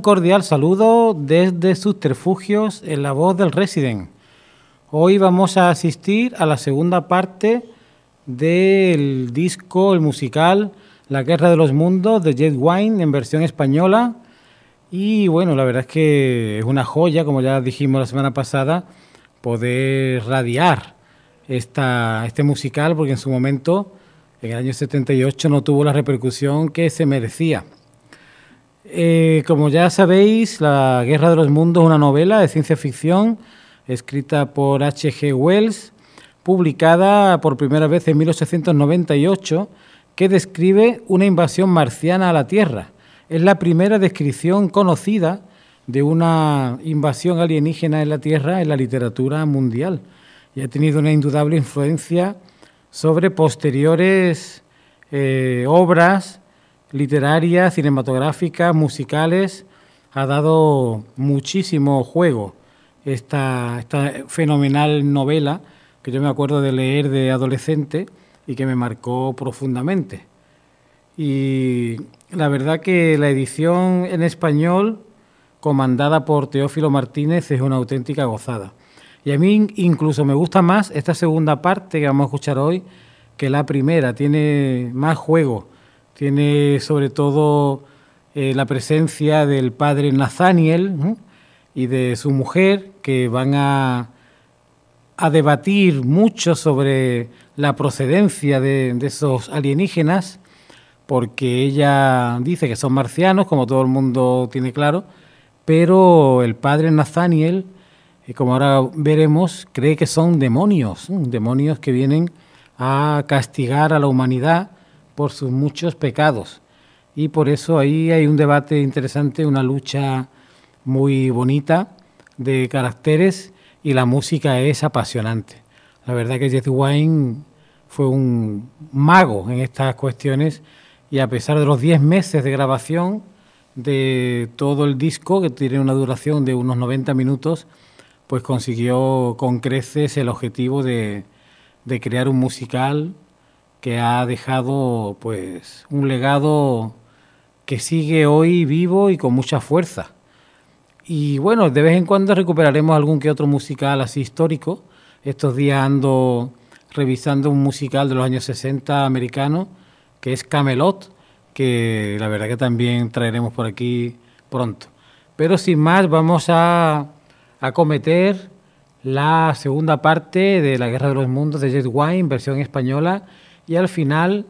Un cordial saludo desde Subterfugios en la voz del Resident. Hoy vamos a asistir a la segunda parte del disco, el musical La Guerra de los Mundos de Jet Wine en versión española. Y bueno, la verdad es que es una joya, como ya dijimos la semana pasada, poder radiar esta, este musical, porque en su momento, en el año 78, no tuvo la repercusión que se merecía. Eh, como ya sabéis, La Guerra de los Mundos es una novela de ciencia ficción escrita por H.G. Wells, publicada por primera vez en 1898, que describe una invasión marciana a la Tierra. Es la primera descripción conocida de una invasión alienígena en la Tierra en la literatura mundial y ha tenido una indudable influencia sobre posteriores eh, obras literarias, cinematográficas, musicales, ha dado muchísimo juego esta, esta fenomenal novela que yo me acuerdo de leer de adolescente y que me marcó profundamente. Y la verdad que la edición en español, comandada por Teófilo Martínez, es una auténtica gozada. Y a mí incluso me gusta más esta segunda parte que vamos a escuchar hoy que la primera, tiene más juego tiene sobre todo eh, la presencia del padre Nathaniel y de su mujer, que van a, a, debatir mucho sobre la procedencia de, esos alienígenas, porque ella dice que son marcianos, como todo el mundo tiene claro, pero el padre Nathaniel, eh, como ahora veremos, cree que son demonios, demonios que vienen a castigar a la humanidad por sus muchos pecados. Y por eso ahí hay un debate interesante, una lucha muy bonita de caracteres y la música es apasionante. La verdad que Jeff Wine fue un mago en estas cuestiones y a pesar de los 10 meses de grabación de todo el disco, que tiene una duración de unos 90 minutos, pues consiguió con creces el objetivo de, de crear un musical que ha dejado pues un legado que sigue hoy vivo y con mucha fuerza. Y bueno, de vez en cuando recuperaremos algún que otro musical así histórico. Estos días ando revisando un musical de los años 60 americano que es Camelot, que la verdad que también traeremos por aquí pronto. Pero sin más, vamos a acometer la segunda parte de La Guerra de los Mundos de Jet Wine, versión española, y al final,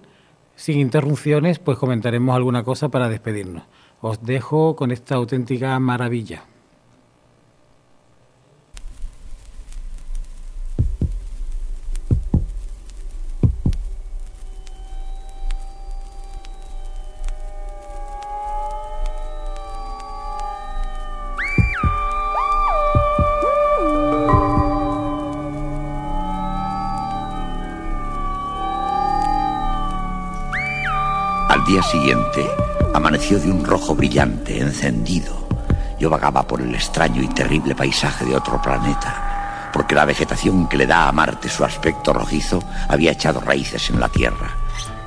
sin interrupciones, pues comentaremos alguna cosa para despedirnos. Os dejo con esta auténtica maravilla. Día siguiente amaneció de un rojo brillante, encendido. Yo vagaba por el extraño y terrible paisaje de otro planeta, porque la vegetación que le da a Marte su aspecto rojizo había echado raíces en la Tierra.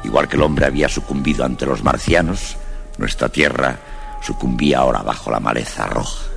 Igual que el hombre había sucumbido ante los marcianos, nuestra Tierra sucumbía ahora bajo la maleza roja.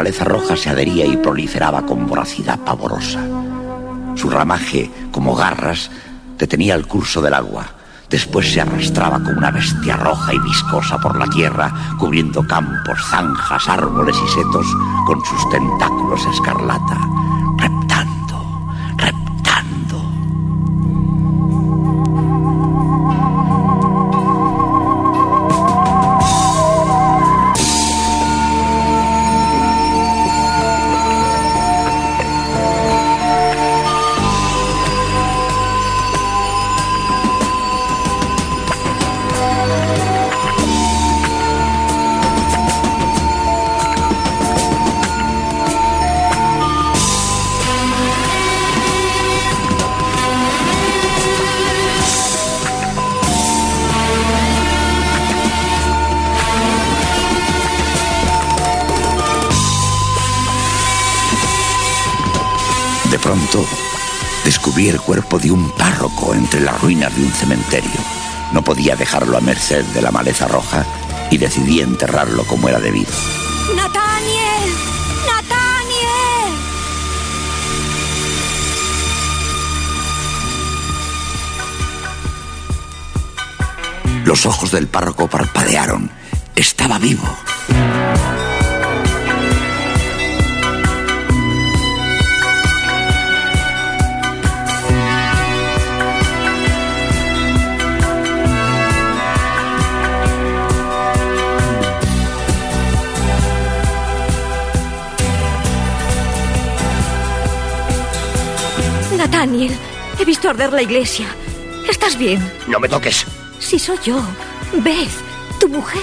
Maleza roja se adhería y proliferaba con voracidad pavorosa. Su ramaje, como garras, detenía el curso del agua. Después se arrastraba como una bestia roja y viscosa por la tierra, cubriendo campos, zanjas, árboles y setos con sus tentáculos escarlata. Cuerpo de un párroco entre las ruinas de un cementerio. No podía dejarlo a merced de la maleza roja y decidí enterrarlo como era debido. ¡Nathaniel! ¡Nathaniel! Los ojos del párroco parpadearon. Estaba vivo. Daniel, he visto arder la iglesia. ¿Estás bien? No me toques. Si soy yo, Beth, tu mujer.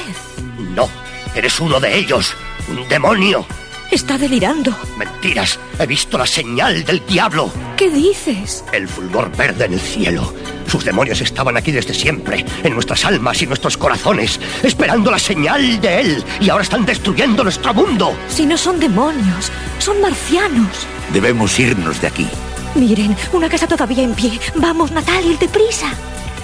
No, eres uno de ellos. Un demonio. Está delirando. Mentiras. He visto la señal del diablo. ¿Qué dices? El fulgor verde en el cielo. Sus demonios estaban aquí desde siempre, en nuestras almas y nuestros corazones, esperando la señal de él. Y ahora están destruyendo nuestro mundo. Si no son demonios, son marcianos. Debemos irnos de aquí. Miren, una casa todavía en pie. Vamos, Natalia, deprisa.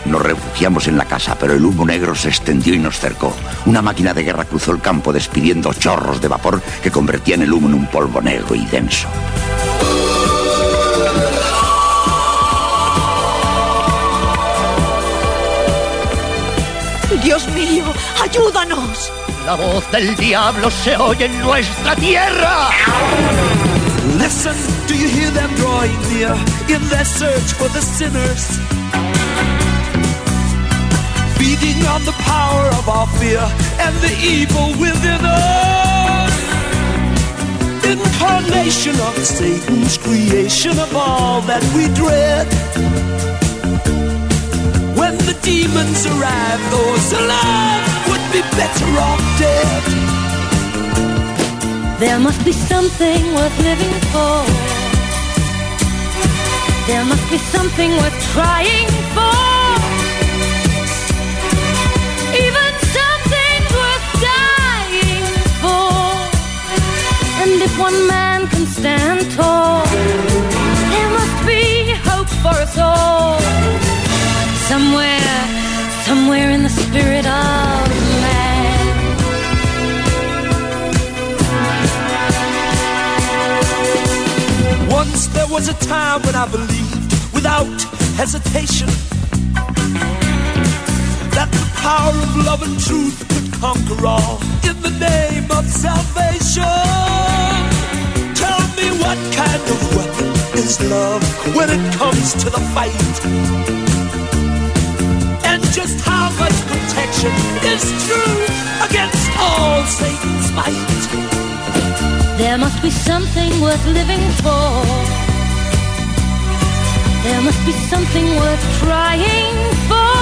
Nos refugiamos en la casa, pero el humo negro se extendió y nos cercó. Una máquina de guerra cruzó el campo despidiendo chorros de vapor que convertían el humo en un polvo negro y denso. Dios mío, ayúdanos. La voz del diablo se oye en nuestra tierra. Listen, do you hear them drawing near in their search for the sinners? Feeding on the power of our fear and the evil within us. Incarnation of Satan's creation of all that we dread. When the demons arrive, those alive would be better off dead. There must be something worth living for. There must be something worth trying for. Even something worth dying for. And if one man can stand tall, there must be hope for us all. Somewhere, somewhere in the spirit of Once there was a time when I believed without hesitation that the power of love and truth could conquer all in the name of salvation. Tell me what kind of weapon is love when it comes to the fight? And just how much protection is true against all Satan's might? There must be something worth living for. There must be something worth trying for.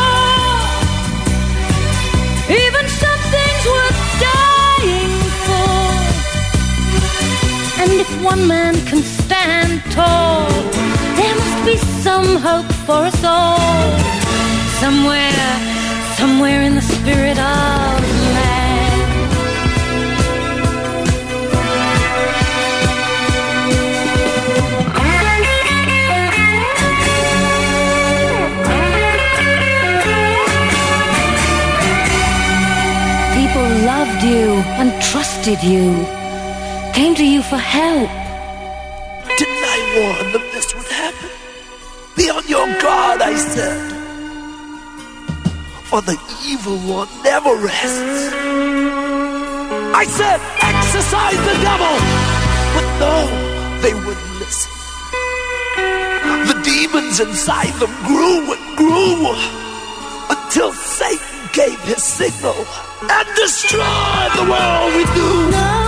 Even something's worth dying for. And if one man can stand tall, there must be some hope for us all. Somewhere, somewhere in the spirit of you and trusted you, came to you for help. Didn't I warn them this would happen? Be on your guard, I said. For the evil one never rests. I said, exercise the devil! But no, they wouldn't listen. The demons inside them grew and grew until Satan gave his signal and destroyed the world we knew. No,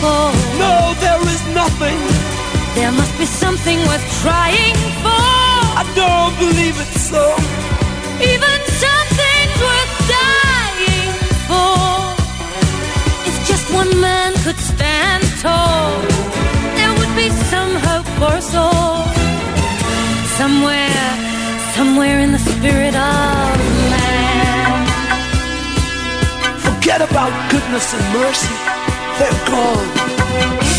for. No, there is nothing. There must be something worth trying for. I don't believe it so. Even something's worth dying for. If just one man could stand tall, there would be some hope for us all. Somewhere, somewhere in the spirit of man. Forget about goodness and mercy. They're.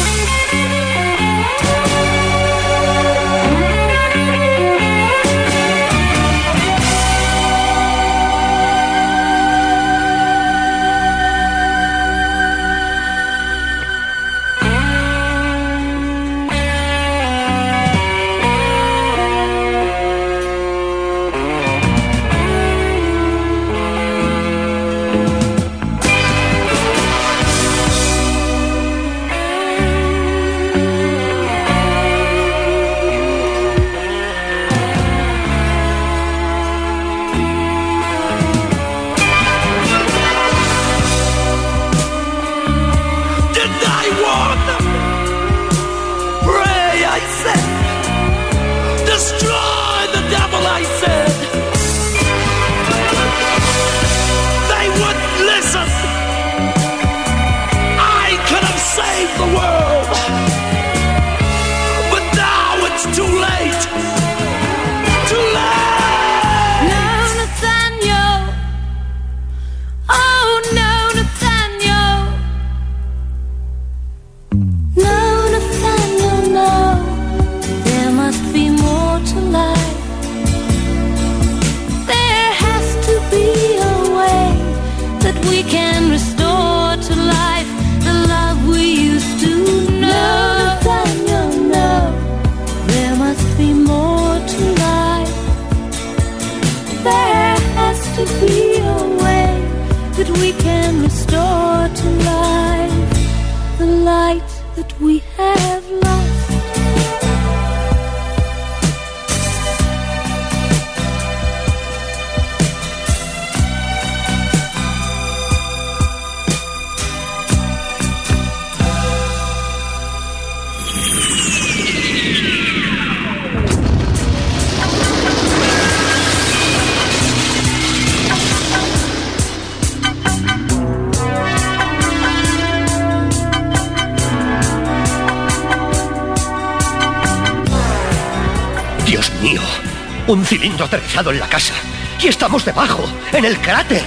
En la casa. Y estamos debajo, en el cráter.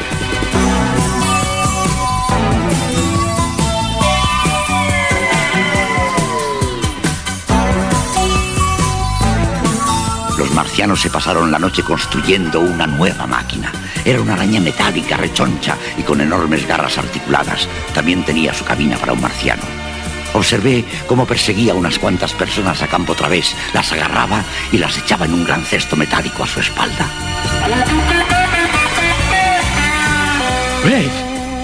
Los marcianos se pasaron la noche construyendo una nueva máquina. Era una araña metálica, rechoncha y con enormes garras articuladas. También tenía su cabina para un marciano. Observé cómo perseguía a unas cuantas personas a campo través, las agarraba y las echaba en un gran cesto metálico a su espalda. Blade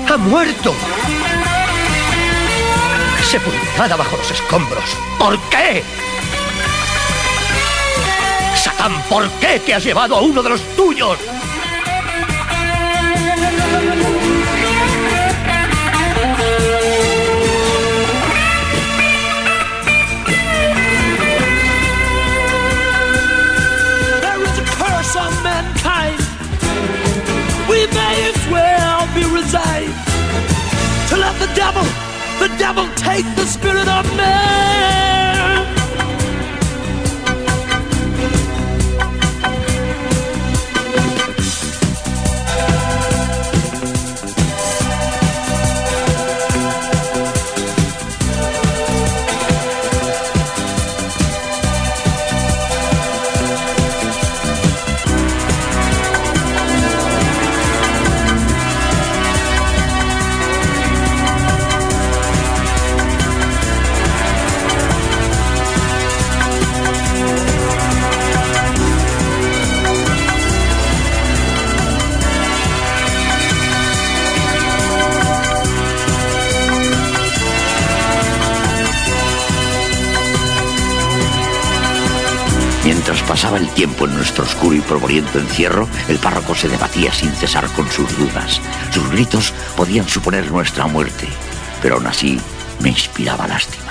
ha muerto. Sepultada bajo los escombros. ¿Por qué? Satán, ¿por qué te has llevado a uno de los tuyos? Devil, the devil take the spirit of man. Pasaba el tiempo en nuestro oscuro y polvoriento encierro, el párroco se debatía sin cesar con sus dudas. Sus gritos podían suponer nuestra muerte, pero aún así me inspiraba lástima.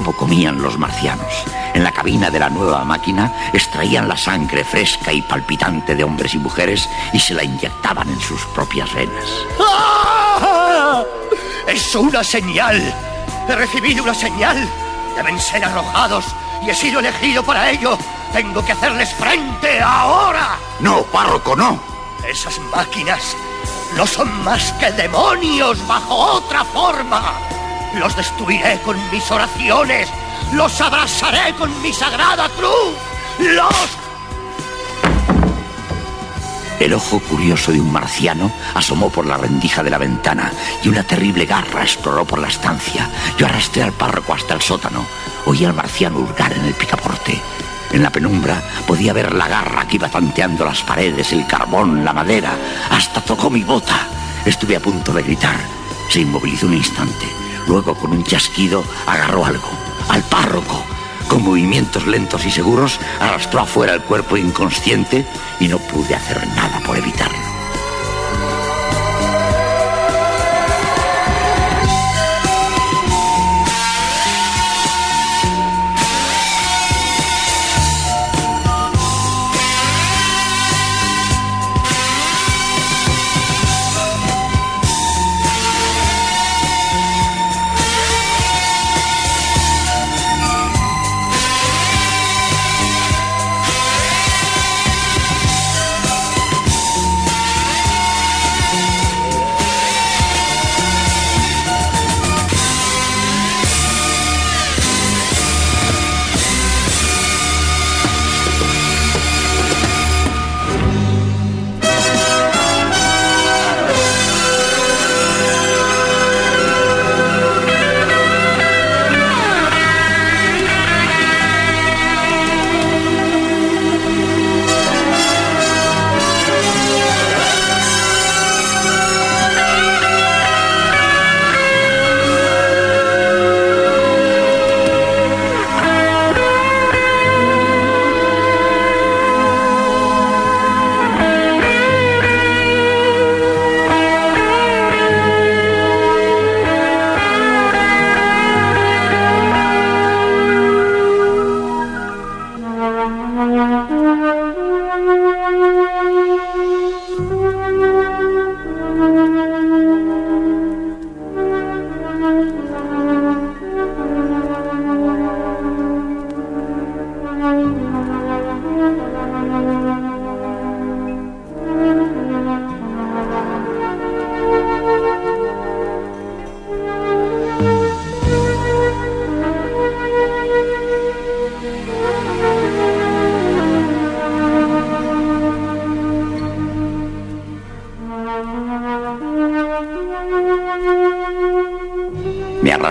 Cómo comían los marcianos. En la cabina de la nueva máquina extraían la sangre fresca y palpitante de hombres y mujeres y se la inyectaban en sus propias venas. ¡Ah! ¡Es una señal! He recibido una señal. Deben ser arrojados y he sido elegido para ello. Tengo que hacerles frente ahora. No, párroco, no. Esas máquinas no son más que demonios bajo otra forma. Los destruiré con mis oraciones. Los abrazaré con mi sagrada cruz. Los... El ojo curioso de un marciano asomó por la rendija de la ventana y una terrible garra exploró por la estancia. Yo arrastré al párroco hasta el sótano. Oí al marciano hurgar en el picaporte. En la penumbra podía ver la garra que iba tanteando las paredes, el carbón, la madera. Hasta tocó mi bota. Estuve a punto de gritar. Se inmovilizó un instante. Luego, con un chasquido, agarró algo. Al párroco. Con movimientos lentos y seguros, arrastró afuera el cuerpo inconsciente y no pude hacer nada por evitarlo.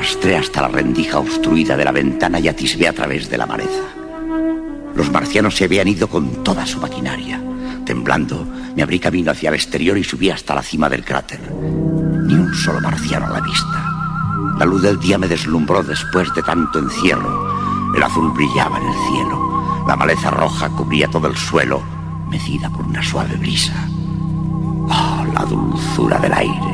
Arrastré hasta la rendija obstruida de la ventana y atisbé a través de la maleza. Los marcianos se habían ido con toda su maquinaria. Temblando, me abrí camino hacia el exterior y subí hasta la cima del cráter. Ni un solo marciano a la vista. La luz del día me deslumbró después de tanto encierro. El azul brillaba en el cielo. La maleza roja cubría todo el suelo, mecida por una suave brisa. Oh, la dulzura del aire.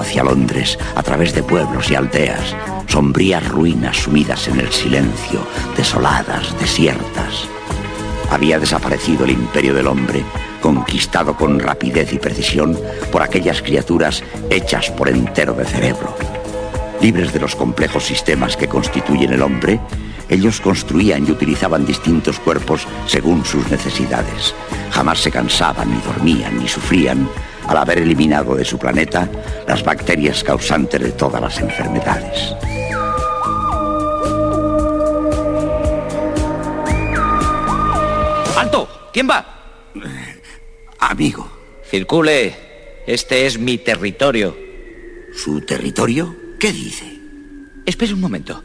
Hacia Londres a través de pueblos y aldeas, sombrías ruinas sumidas en el silencio, desoladas, desiertas. Había desaparecido el imperio del hombre, conquistado con rapidez y precisión por aquellas criaturas hechas por entero de cerebro. Libres de los complejos sistemas que constituyen el hombre, ellos construían y utilizaban distintos cuerpos según sus necesidades. Jamás se cansaban, ni dormían, ni sufrían, al haber eliminado de su planeta las bacterias causantes de todas las enfermedades. ¡Alto! ¿Quién va? Amigo. Circule. Este es mi territorio. ¿Su territorio? ¿Qué dice? Espere un momento.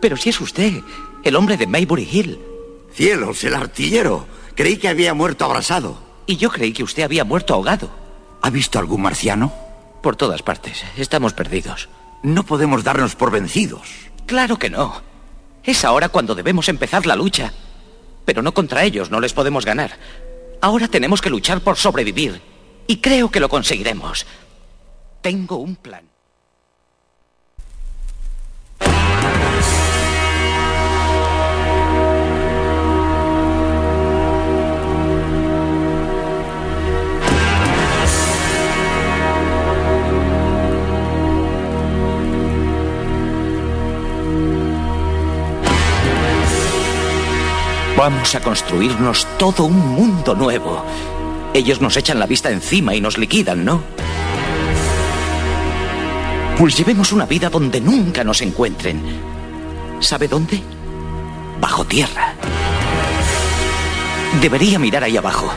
Pero si es usted, el hombre de Maybury Hill. Cielos, el artillero. Creí que había muerto abrasado. Y yo creí que usted había muerto ahogado. ¿Ha visto algún marciano? Por todas partes. Estamos perdidos. No podemos darnos por vencidos. Claro que no. Es ahora cuando debemos empezar la lucha. Pero no contra ellos, no les podemos ganar. Ahora tenemos que luchar por sobrevivir. Y creo que lo conseguiremos. Tengo un plan. Vamos a construirnos todo un mundo nuevo. Ellos nos echan la vista encima y nos liquidan, ¿no? Pues llevemos una vida donde nunca nos encuentren. ¿Sabe dónde? Bajo tierra. Debería mirar ahí abajo.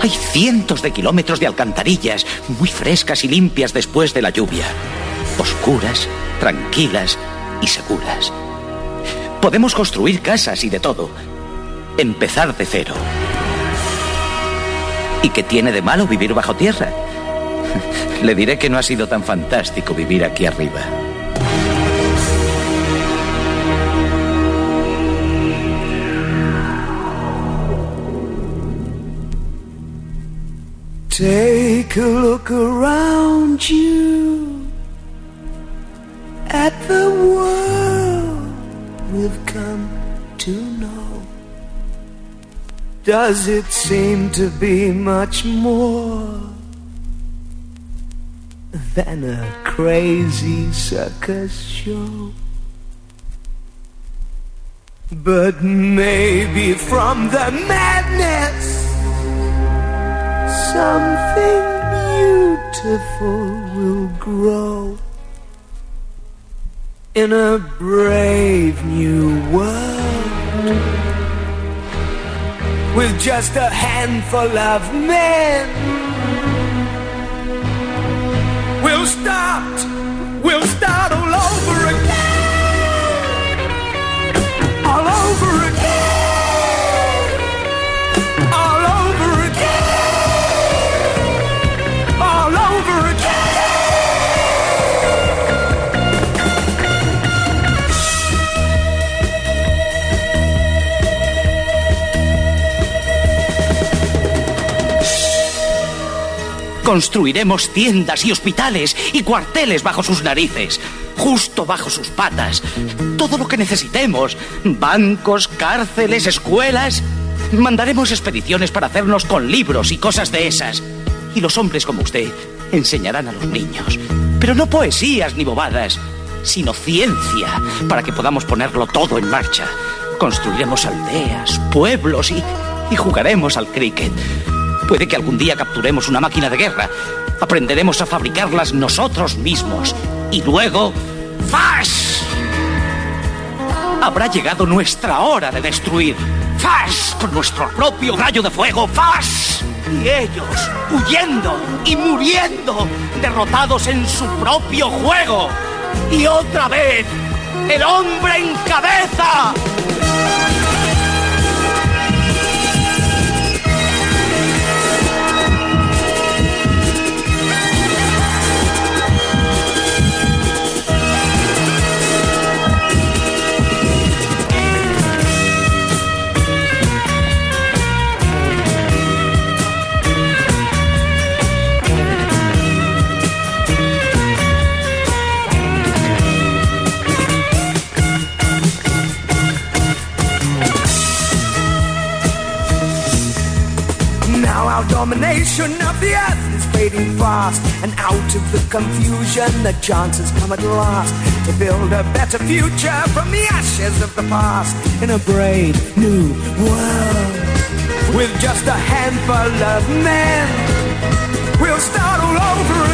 Hay cientos de kilómetros de alcantarillas, muy frescas y limpias después de la lluvia. Oscuras, tranquilas y seguras. Podemos construir casas y de todo, empezar de cero. ¿Y qué tiene de malo vivir bajo tierra? Le diré que no ha sido tan fantástico vivir aquí arriba. Take a look around you at the world we've come to know. Does it seem to be much more than a crazy circus show? But maybe from the madness, something beautiful will grow in a brave new world with just a handful of men. We'll start, we'll start all over Construiremos tiendas y hospitales y cuarteles bajo sus narices, justo bajo sus patas. Todo lo que necesitemos. Bancos, cárceles, escuelas. Mandaremos expediciones para hacernos con libros y cosas de esas. Y los hombres como usted enseñarán a los niños. Pero no poesías ni bobadas, sino ciencia, para que podamos ponerlo todo en marcha. Construiremos aldeas, pueblos y, y jugaremos al cricket. Puede que algún día capturemos una máquina de guerra. Aprenderemos a fabricarlas nosotros mismos. Y luego... ¡Fash! Habrá llegado nuestra hora de destruir. ¡Fash! Con nuestro propio rayo de fuego. ¡Fash! Y ellos, huyendo y muriendo, derrotados en su propio juego. Y otra vez, el hombre en cabeza. Our domination of the earth is fading fast, and out of the confusion, the chance has come at last to build a better future from the ashes of the past in a brave new world with just a handful of men. We'll start all over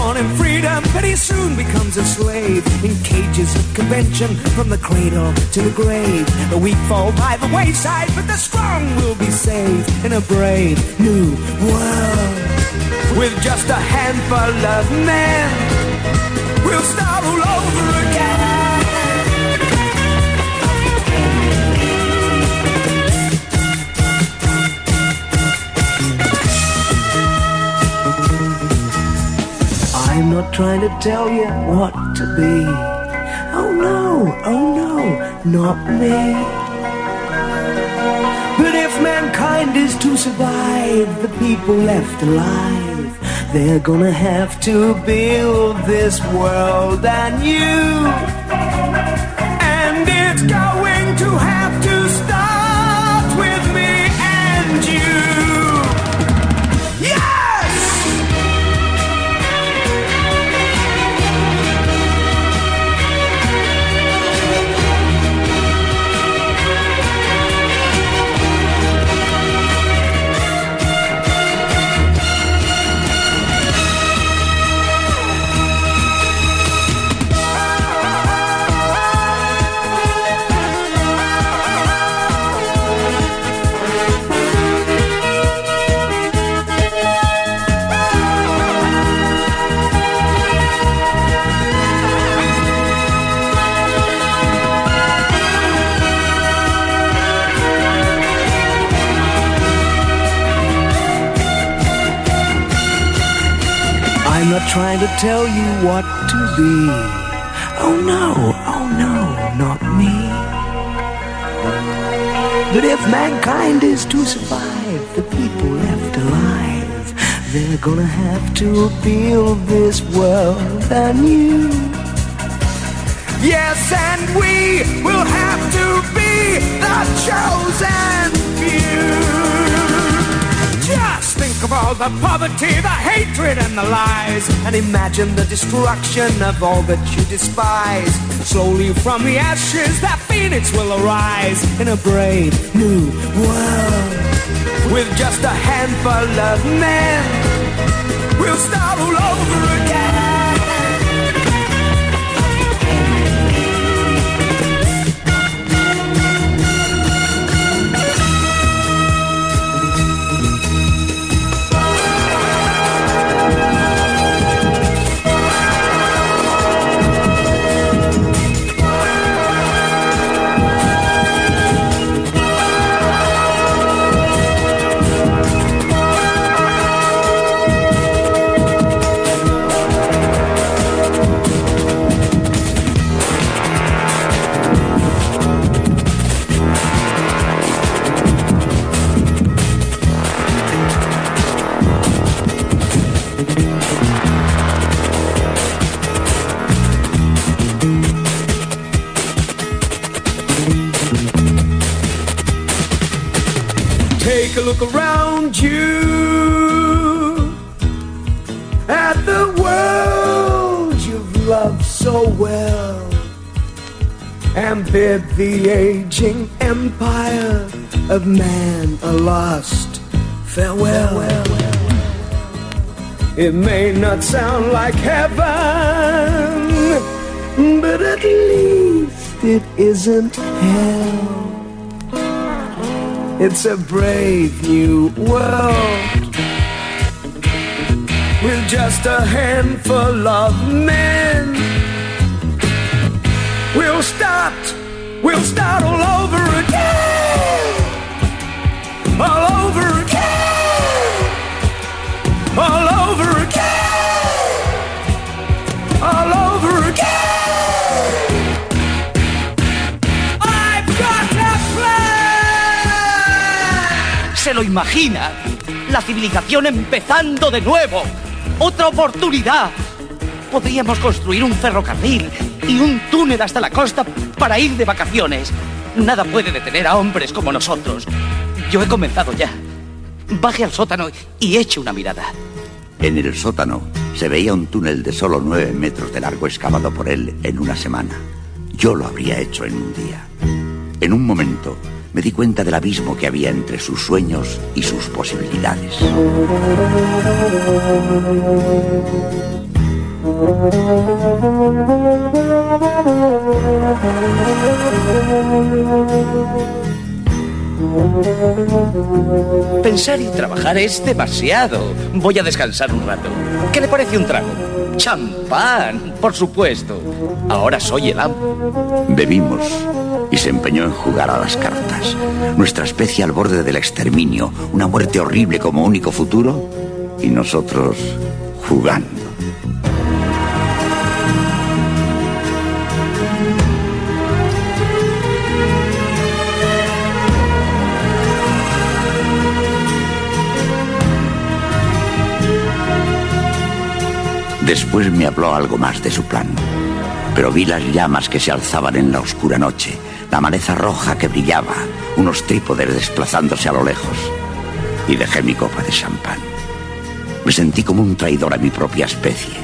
born in freedom, but he soon becomes a slave in cages of convention from the cradle to the grave. The weak fall by the wayside, but the strong will be saved in a brave new world with just a handful of men. We'll start all over again. Trying to tell you what to be. Oh no, oh no, not me. But if mankind is to survive, the people left alive, they're gonna have to build this world anew. And it's going trying to tell you what to be. Oh no, oh no, not me. But if mankind is to survive, the people left alive, they're gonna have to build this world anew. Yes, and we will have to the poverty, the hatred, and the lies, and imagine the destruction of all that you despise. Slowly from the ashes, that phoenix will arise in a brave new world. With just a handful of men, we'll start all over again. Look around you at the world you've loved so well and bid the aging empire of man a lost farewell. It may not sound like heaven, but at least it isn't hell. It's a brave new world. With just a handful of men. We'll start, we'll start all over again, all over again, all over again, lo imagina? La civilización empezando de nuevo. Otra oportunidad. Podríamos construir un ferrocarril y un túnel hasta la costa para ir de vacaciones. Nada puede detener a hombres como nosotros. Yo he comenzado ya. Baje al sótano y eche una mirada. En el sótano se veía un túnel de solo nueve metros de largo excavado por él en una semana. Yo lo habría hecho en un día. En un momento me di cuenta del abismo que había entre sus sueños y sus posibilidades. Pensar y trabajar es demasiado. Voy a descansar un rato. ¿Qué le parece un trago? Champán, por supuesto. Ahora soy el amo. Bebimos y se empeñó en jugar a las cartas. Nuestra especie al borde del exterminio, una muerte horrible como único futuro y nosotros jugando. Después me habló algo más de su plan. Pero vi las llamas que se alzaban en la oscura noche, la maleza roja que brillaba, unos trípodes desplazándose a lo lejos. Y dejé mi copa de champán. Me sentí como un traidor a mi propia especie.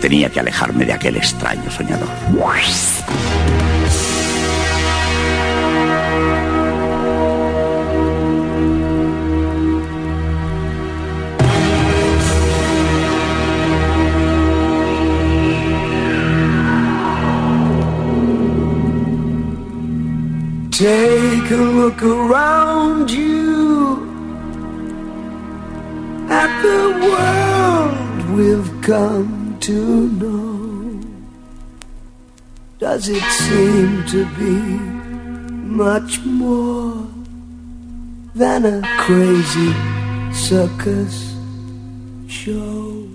Tenía que alejarme de aquel extraño soñador. Take a look around you at the world we've come to know. Does it seem to be much more than a crazy circus show?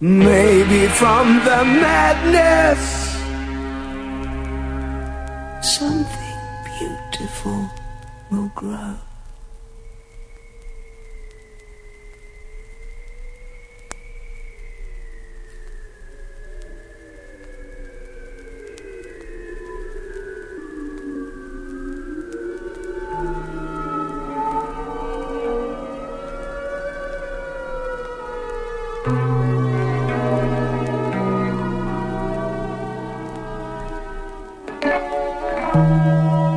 Maybe from the madness something beautiful will grow. En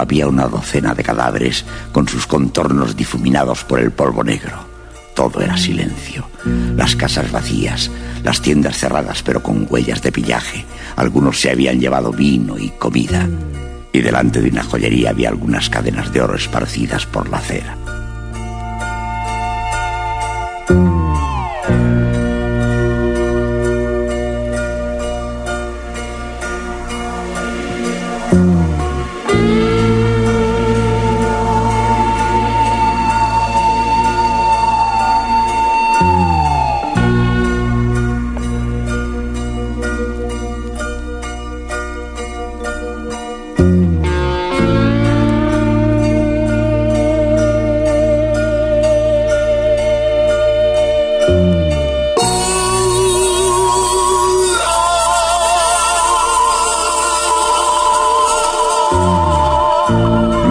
Había una docena de cadáveres con sus contornos difuminados por el polvo negro. Todo era silencio. Las casas vacías, las tiendas cerradas pero con huellas de pillaje. Algunos se habían llevado vino y comida. Y delante de una joyería había algunas cadenas de oro esparcidas por la acera.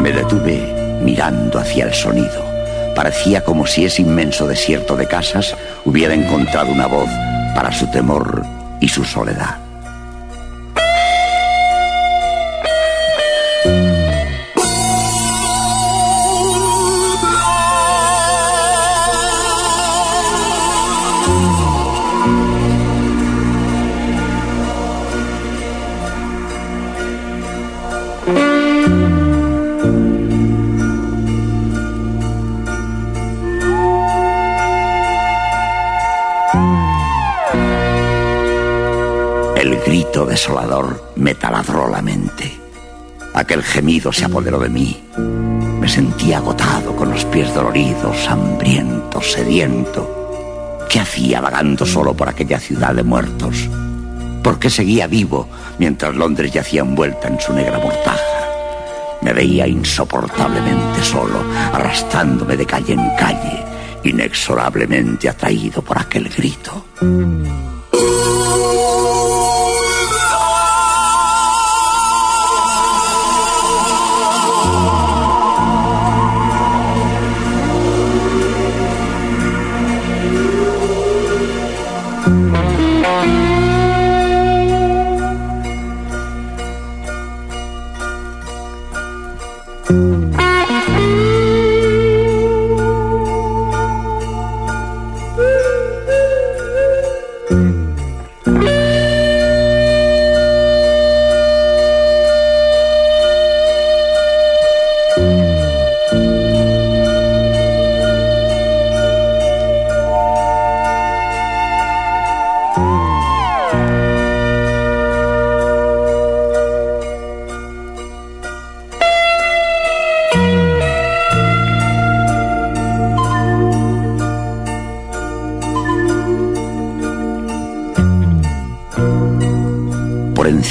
Me detuve mirando hacia el sonido. Parecía como si ese inmenso desierto de casas hubiera encontrado una voz para su temor y su soledad. Desolador me taladró la mente. Aquel gemido se apoderó de mí. Me sentí agotado, con los pies doloridos, hambriento, sediento. ¿Qué hacía vagando solo por aquella ciudad de muertos? ¿Por qué seguía vivo mientras Londres yacía envuelta en su negra mortaja? Me veía insoportablemente solo, arrastrándome de calle en calle, inexorablemente atraído por aquel grito.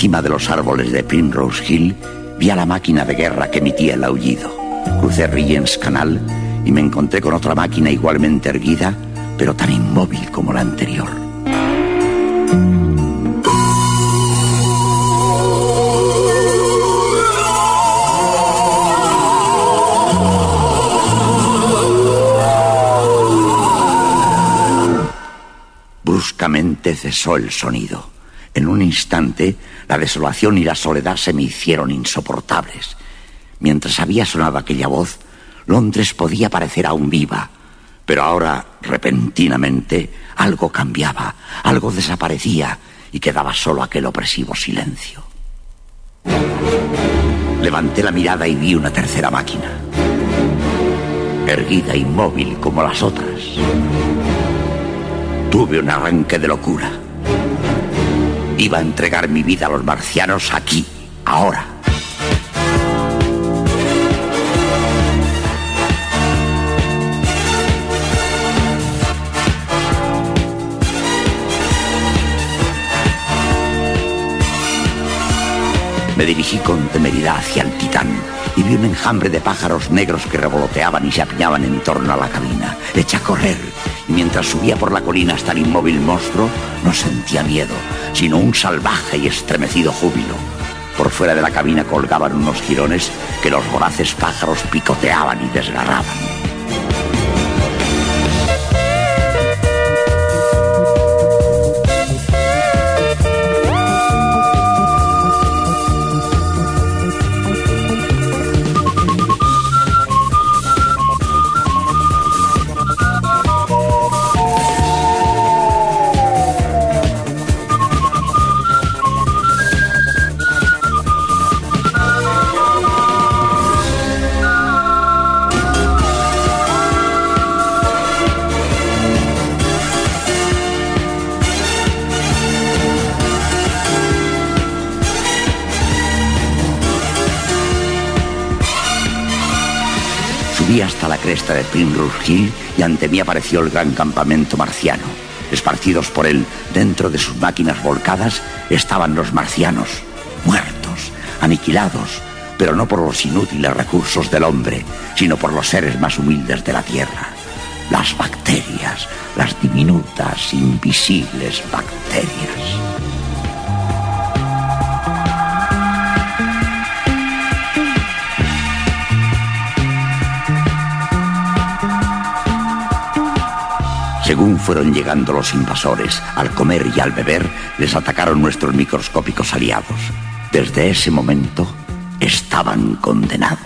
Encima de los árboles de Primrose Hill vi a la máquina de guerra que emitía el aullido. Crucé Regent's Canal y me encontré con otra máquina igualmente erguida, pero tan inmóvil como la anterior. Bruscamente cesó el sonido. En un instante, la desolación y la soledad se me hicieron insoportables. Mientras había sonado aquella voz, Londres podía parecer aún viva, Pero ahora, repentinamente, algo cambiaba, algo desaparecía y quedaba solo aquel opresivo silencio. Levanté la mirada y vi una tercera máquina, erguida, inmóvil como las otras. Tuve un arranque de locura. Iba a entregar mi vida a los marcianos aquí, ahora. Me dirigí con temeridad hacia el titán y vi un enjambre de pájaros negros que revoloteaban y se apiñaban en torno a la cabina. Eché a correr mientras subía por la colina hasta el inmóvil monstruo no sentía miedo, sino un salvaje y estremecido júbilo. Por fuera de la cabina colgaban unos jirones que los voraces pájaros picoteaban y desgarraban. Cresta de Primrose Hill y ante mí apareció el gran campamento marciano. Esparcidos por él, dentro de sus máquinas volcadas, estaban los marcianos, muertos, aniquilados, pero no por los inútiles recursos del hombre, sino por los seres más humildes de la Tierra. Las bacterias, las diminutas, invisibles bacterias. Según fueron llegando los invasores, al comer y al beber, les atacaron nuestros microscópicos aliados. Desde ese momento, estaban condenados.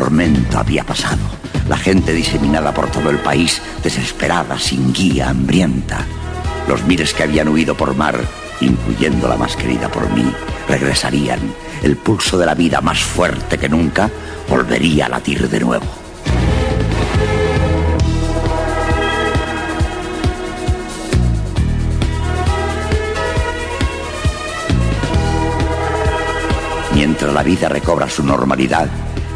El tormento había pasado. La gente diseminada por todo el país, desesperada, sin guía, hambrienta. Los miles que habían huido por mar, incluyendo la más querida por mí, regresarían. El pulso de la vida más fuerte que nunca volvería a latir de nuevo. Mientras la vida recobra su normalidad,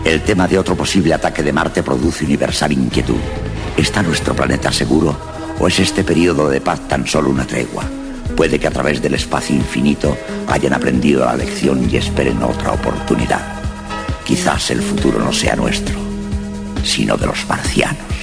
el tema de otro posible ataque de Marte produce universal inquietud. ¿Está nuestro planeta seguro o es este periodo de paz tan solo una tregua? Puede que a través del espacio infinito hayan aprendido la lección y esperen otra oportunidad. Quizás el futuro no sea nuestro, sino de los marcianos.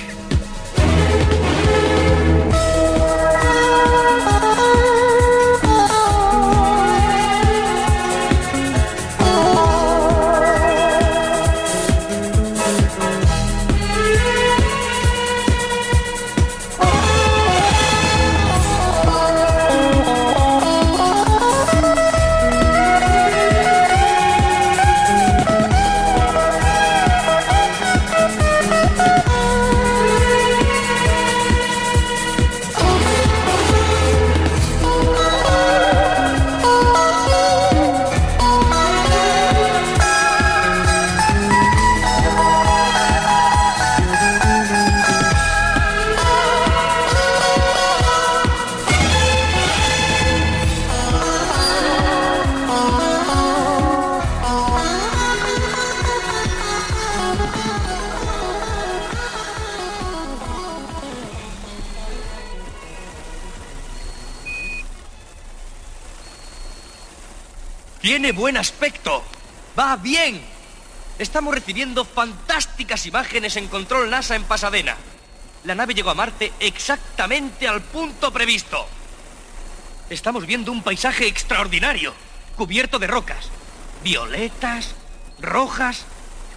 Tiene buen aspecto. Va bien. Estamos recibiendo fantásticas imágenes en control NASA en Pasadena. La nave llegó a Marte exactamente al punto previsto. Estamos viendo un paisaje extraordinario, cubierto de rocas. Violetas, rojas.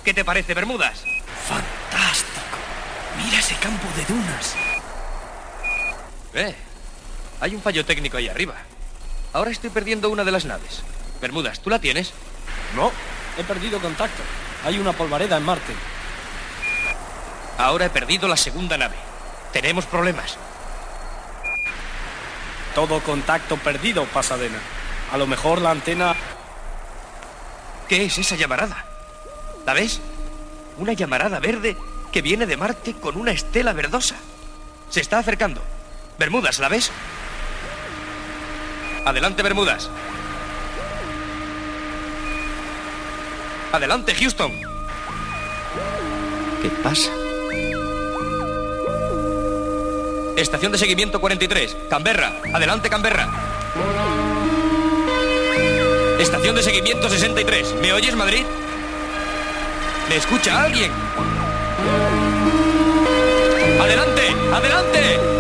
¿Qué te parece, Bermudas? Fantástico. Mira ese campo de dunas. Eh, hay un fallo técnico ahí arriba. Ahora estoy perdiendo una de las naves. Bermudas, ¿tú la tienes? No, he perdido contacto. Hay una polvareda en Marte. Ahora he perdido la segunda nave. Tenemos problemas. Todo contacto perdido, Pasadena. A lo mejor la antena... ¿Qué es esa llamarada? ¿La ves? Una llamarada verde que viene de Marte con una estela verdosa. Se está acercando. Bermudas, ¿la ves? Adelante, Bermudas. Adelante, Houston. ¿Qué pasa? Estación de seguimiento 43. Canberra. Adelante, Canberra. Estación de seguimiento 63. ¿Me oyes, Madrid? ¿Me escucha alguien? ¡Adelante! ¡Adelante!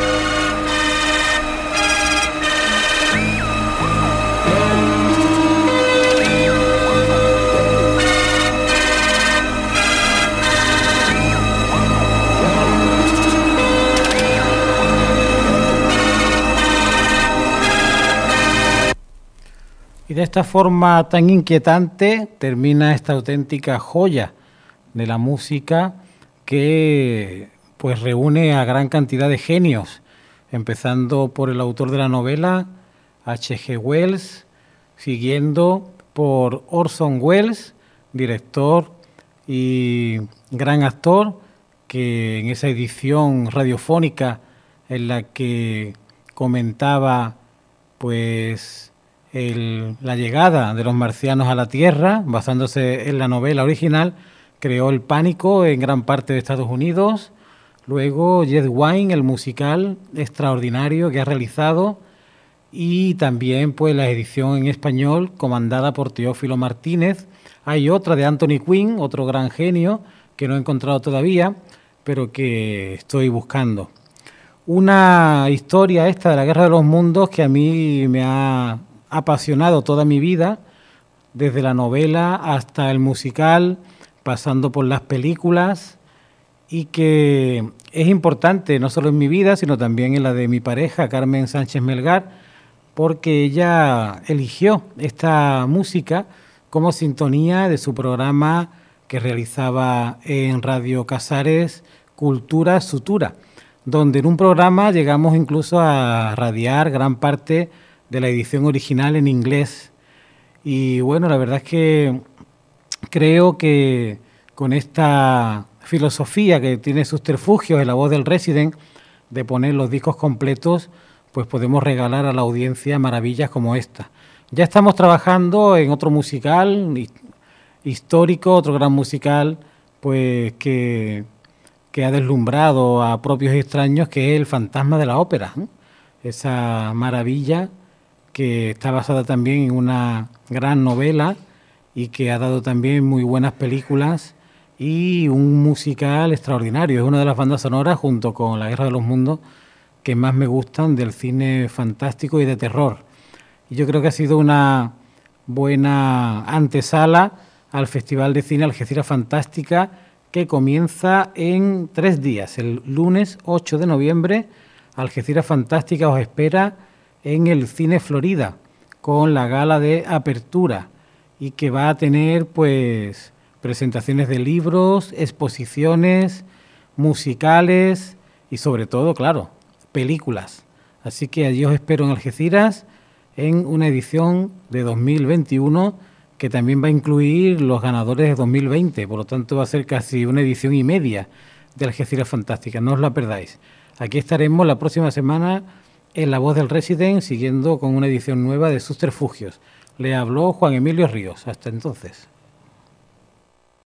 De esta forma tan inquietante termina esta auténtica joya de la música que pues reúne a gran cantidad de genios, empezando por el autor de la novela, H.G. Wells, siguiendo por Orson Welles, director y gran actor, que en esa edición radiofónica en la que comentaba pues la llegada de los marcianos a la Tierra, basándose en la novela original, creó el pánico en gran parte de Estados Unidos. Luego Jet Wine, el musical extraordinario que ha realizado. Y también pues la edición en español comandada por Teófilo Martínez. Hay otra de Anthony Quinn, otro gran genio que no he encontrado todavía, pero que estoy buscando una historia esta de la Guerra de los Mundos que a mí me ha apasionado toda mi vida, desde la novela hasta el musical, pasando por las películas, y que es importante no solo en mi vida, sino también en la de mi pareja, Carmen Sánchez Melgar, porque ella eligió esta música como sintonía de su programa que realizaba en Radio Casares, Cultura Sutura donde en un programa llegamos incluso a radiar gran parte de la edición original en inglés. Y bueno, la verdad es que creo que con esta filosofía que tiene subterfugios en la voz del Resident, de poner los discos completos, pues podemos regalar a la audiencia maravillas como esta. Ya estamos trabajando en otro musical hi- histórico, otro gran musical, pues que que ha deslumbrado a propios y extraños, que es el fantasma de la ópera. ¿eh? Esa maravilla que está basada también en una gran novela y que ha dado también muy buenas películas y un musical extraordinario. Es una de las bandas sonoras, junto con La Guerra de los Mundos, que más me gustan del cine fantástico y de terror. Y yo creo que ha sido una buena antesala al Festival de Cine Algeciras Fantástica que comienza en tres días. El lunes 8 de noviembre, Algeciras Fantástica os espera en el Cine Florida con la gala de apertura y que va a tener pues presentaciones de libros, exposiciones, musicales y sobre todo, claro, películas. Así que allí os espero en Algeciras en una edición de 2021 que también va a incluir los ganadores de 2020, por lo tanto va a ser casi una edición y media de Algeciras Fantástica, no os la perdáis. Aquí estaremos la próxima semana en La Voz del Resident, siguiendo con una edición nueva de Subterfugios. Le habló Juan Emilio Ríos. Hasta entonces.